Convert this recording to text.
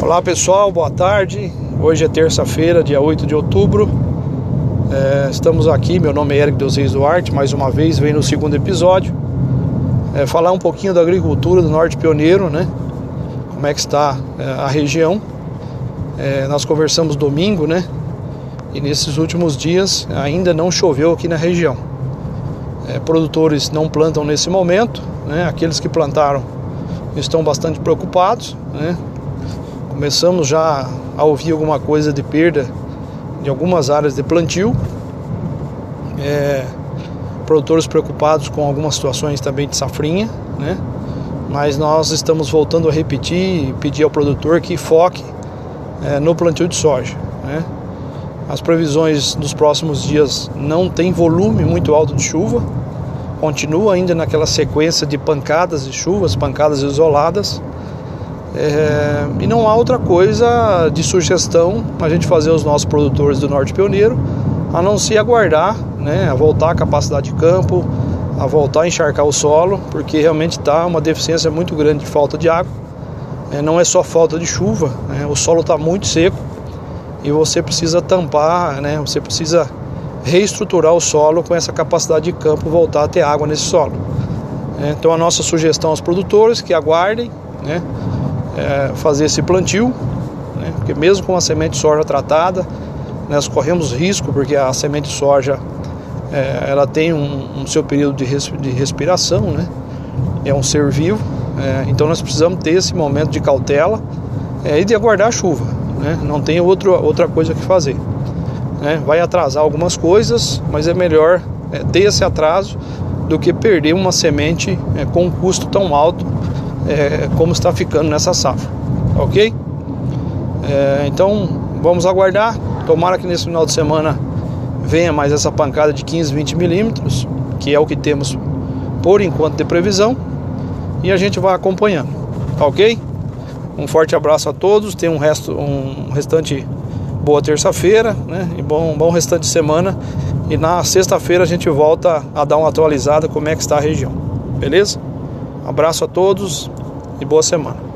Olá pessoal, boa tarde. Hoje é terça-feira, dia 8 de outubro. É, estamos aqui, meu nome é Eric Dos Reis Duarte, mais uma vez vem no segundo episódio. É, falar um pouquinho da agricultura do Norte Pioneiro, né? Como é que está é, a região. É, nós conversamos domingo, né? E nesses últimos dias ainda não choveu aqui na região. É, produtores não plantam nesse momento, né? Aqueles que plantaram estão bastante preocupados, né? Começamos já a ouvir alguma coisa de perda de algumas áreas de plantio. É, produtores preocupados com algumas situações também de safrinha, né? Mas nós estamos voltando a repetir e pedir ao produtor que foque é, no plantio de soja, né? As previsões dos próximos dias não tem volume muito alto de chuva, continua ainda naquela sequência de pancadas de chuvas, pancadas isoladas. É, e não há outra coisa de sugestão a gente fazer os nossos produtores do Norte Pioneiro a não se aguardar, né, a voltar a capacidade de campo, a voltar a encharcar o solo, porque realmente está uma deficiência muito grande de falta de água. É, não é só falta de chuva, né, o solo está muito seco e você precisa tampar, né, você precisa reestruturar o solo com essa capacidade de campo voltar a ter água nesse solo. É, então a nossa sugestão aos produtores que aguardem, né, é, fazer esse plantio, né? porque mesmo com a semente de soja tratada, nós corremos risco, porque a semente de soja é, ela tem um, um seu período de, res, de, respiração, né? é um ser vivo, é, então nós precisamos ter esse momento de cautela é, e de aguardar a chuva, né? não tem outro, outra coisa que fazer. Né? Vai atrasar algumas coisas, mas é melhor é, ter esse atraso do que perder uma semente é, com um custo tão alto é, como está ficando nessa safra, ok? É, então vamos aguardar. Tomara que nesse final de semana venha mais essa pancada de 15, 20 milímetros, que é o que temos por enquanto de previsão, e a gente vai acompanhando, ok? Um forte abraço a todos, tenham um, resto, um restante boa terça-feira, né? E bom, bom restante de semana. E na sexta-feira a gente volta a dar uma atualizada como é que está a região. Beleza? abraço a todos e boa semana.